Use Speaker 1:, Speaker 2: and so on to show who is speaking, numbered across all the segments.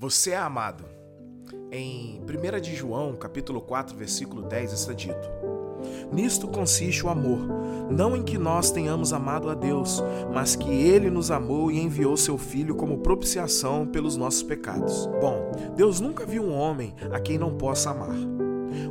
Speaker 1: Você é amado. Em 1 de João, capítulo 4, versículo 10, está dito: Nisto consiste o amor, não em que nós tenhamos amado a Deus, mas que ele nos amou e enviou seu filho como propiciação pelos nossos pecados. Bom, Deus nunca viu um homem a quem não possa amar.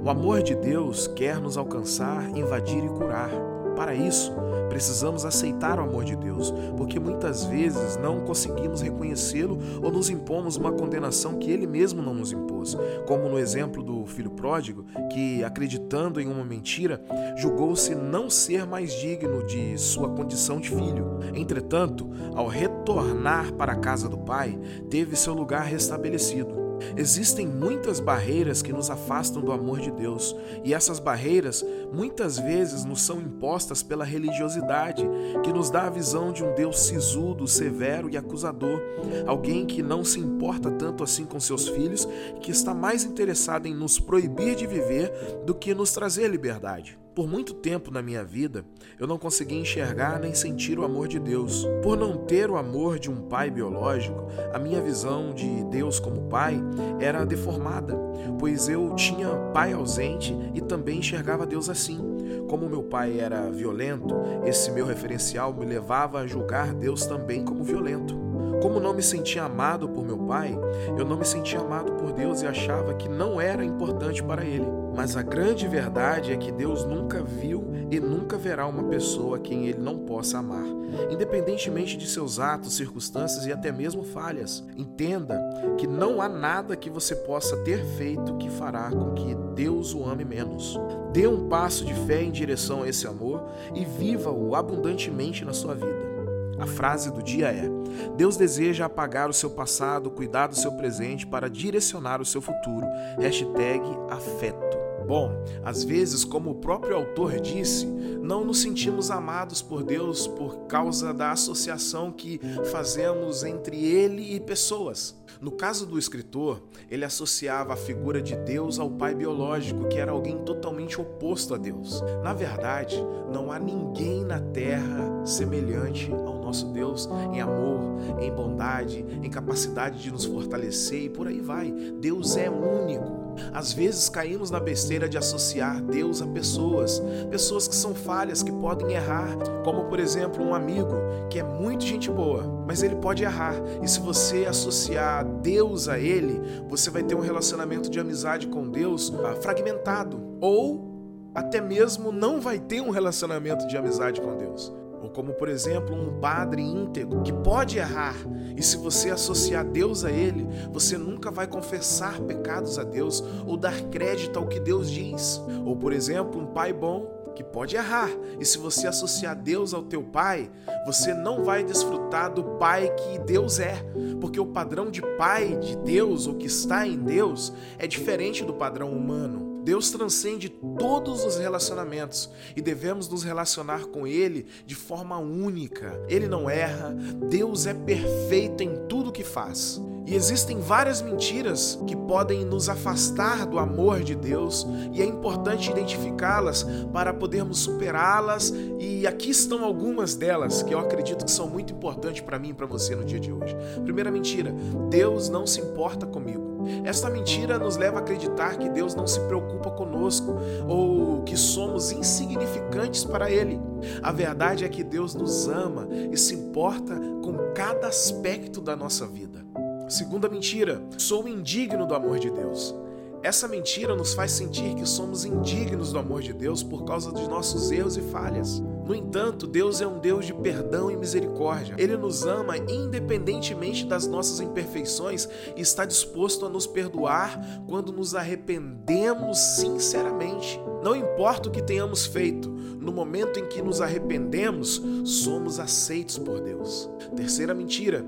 Speaker 1: O amor de Deus quer nos alcançar, invadir e curar. Para isso, precisamos aceitar o amor de Deus, porque muitas vezes não conseguimos reconhecê-lo ou nos impomos uma condenação que ele mesmo não nos impôs, como no exemplo do filho pródigo, que, acreditando em uma mentira, julgou-se não ser mais digno de sua condição de filho. Entretanto, ao retornar para a casa do pai, teve seu lugar restabelecido. Existem muitas barreiras que nos afastam do amor de Deus, e essas barreiras muitas vezes nos são impostas pela religiosidade, que nos dá a visão de um Deus sisudo, severo e acusador, alguém que não se importa tanto assim com seus filhos, que está mais interessado em nos proibir de viver do que nos trazer liberdade. Por muito tempo na minha vida, eu não consegui enxergar nem sentir o amor de Deus. Por não ter o amor de um pai biológico, a minha visão de Deus como pai era deformada, pois eu tinha pai ausente e também enxergava Deus assim. Como meu pai era violento, esse meu referencial me levava a julgar Deus também como violento. Como não me sentia amado por meu pai, eu não me sentia amado por Deus e achava que não era importante para ele. Mas a grande verdade é que Deus nunca viu e nunca verá uma pessoa a quem ele não possa amar, independentemente de seus atos, circunstâncias e até mesmo falhas. Entenda que não há nada que você possa ter feito que fará com que Deus o ame menos. Dê um passo de fé em direção a esse amor e viva-o abundantemente na sua vida. A frase do dia é: Deus deseja apagar o seu passado, cuidar do seu presente para direcionar o seu futuro. Hashtag afeto. Bom, às vezes, como o próprio autor disse, não nos sentimos amados por Deus por causa da associação que fazemos entre Ele e pessoas. No caso do escritor, ele associava a figura de Deus ao pai biológico, que era alguém totalmente oposto a Deus. Na verdade, não há ninguém na terra semelhante ao nosso Deus em amor, em bondade, em capacidade de nos fortalecer e por aí vai. Deus é único. Às vezes caímos na besteira de associar Deus a pessoas, pessoas que são falhas, que podem errar, como por exemplo um amigo que é muito gente boa, mas ele pode errar. E se você associar Deus a ele, você vai ter um relacionamento de amizade com Deus ah, fragmentado ou até mesmo não vai ter um relacionamento de amizade com Deus. Ou como, por exemplo, um padre íntegro que pode errar, e se você associar Deus a ele, você nunca vai confessar pecados a Deus ou dar crédito ao que Deus diz. Ou, por exemplo, um pai bom que pode errar, e se você associar Deus ao teu pai, você não vai desfrutar do pai que Deus é, porque o padrão de pai de Deus, ou que está em Deus, é diferente do padrão humano. Deus transcende todos os relacionamentos e devemos nos relacionar com Ele de forma única. Ele não erra, Deus é perfeito em tudo que faz. E existem várias mentiras que podem nos afastar do amor de Deus, e é importante identificá-las para podermos superá-las. E aqui estão algumas delas que eu acredito que são muito importantes para mim e para você no dia de hoje. Primeira mentira: Deus não se importa comigo. Esta mentira nos leva a acreditar que Deus não se preocupa conosco ou que somos insignificantes para Ele. A verdade é que Deus nos ama e se importa com cada aspecto da nossa vida. Segunda mentira: sou indigno do amor de Deus. Essa mentira nos faz sentir que somos indignos do amor de Deus por causa de nossos erros e falhas. No entanto, Deus é um Deus de perdão e misericórdia. Ele nos ama independentemente das nossas imperfeições e está disposto a nos perdoar quando nos arrependemos sinceramente. Não importa o que tenhamos feito, no momento em que nos arrependemos, somos aceitos por Deus. Terceira mentira: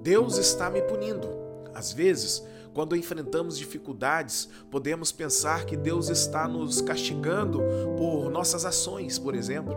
Speaker 1: Deus está me punindo. Às vezes, quando enfrentamos dificuldades, podemos pensar que Deus está nos castigando por nossas ações, por exemplo.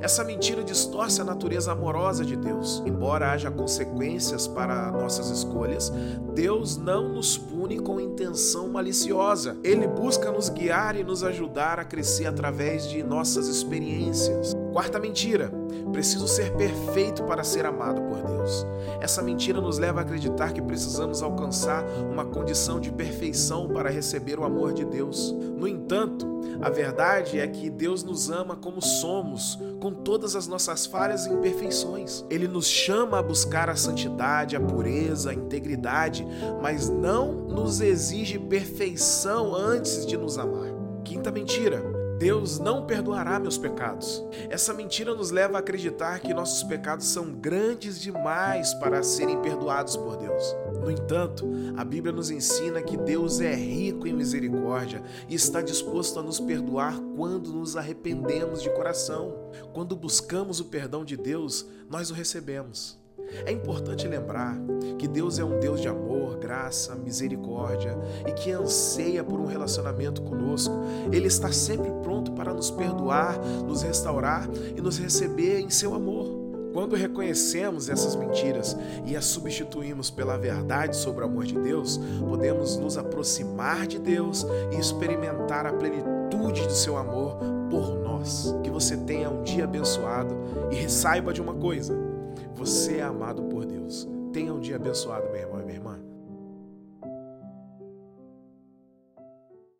Speaker 1: Essa mentira distorce a natureza amorosa de Deus. Embora haja consequências para nossas escolhas, Deus não nos pune com intenção maliciosa. Ele busca nos guiar e nos ajudar a crescer através de nossas experiências. Quarta mentira: preciso ser perfeito para ser amado por Deus. Essa mentira nos leva a acreditar que precisamos alcançar uma condição de perfeição para receber o amor de Deus. No entanto, a verdade é que Deus nos ama como somos, com todas as nossas falhas e imperfeições. Ele nos chama a buscar a santidade, a pureza, a integridade, mas não nos exige perfeição antes de nos amar. Quinta mentira: Deus não perdoará meus pecados. Essa mentira nos leva a acreditar que nossos pecados são grandes demais para serem perdoados por Deus. No entanto, a Bíblia nos ensina que Deus é rico em misericórdia e está disposto a nos perdoar quando nos arrependemos de coração. Quando buscamos o perdão de Deus, nós o recebemos. É importante lembrar que Deus é um Deus de amor, graça, misericórdia e que anseia por um relacionamento conosco. Ele está sempre pronto para nos perdoar, nos restaurar e nos receber em seu amor. Quando reconhecemos essas mentiras e as substituímos pela verdade sobre o amor de Deus, podemos nos aproximar de Deus e experimentar a plenitude do seu amor por nós. Que você tenha um dia abençoado e saiba de uma coisa: você é amado por Deus. Tenha um dia abençoado, meu irmão e minha irmã.